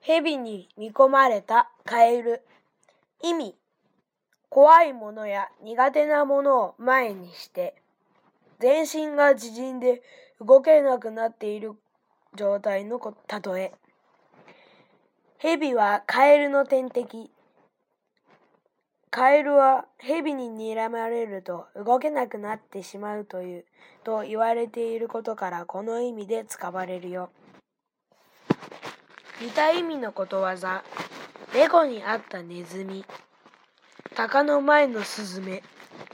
蛇に見込まれたカエル。意味。怖いものや苦手なものを前にして、全身が縮んで動けなくなっている状態の例え。蛇はカエルの天敵。カエルは蛇に睨まれると動けなくなってしまうという、と言われていることからこの意味で使われるよ。似た意味のことわざ、猫にあったネズミ、鷹の前のスズメ。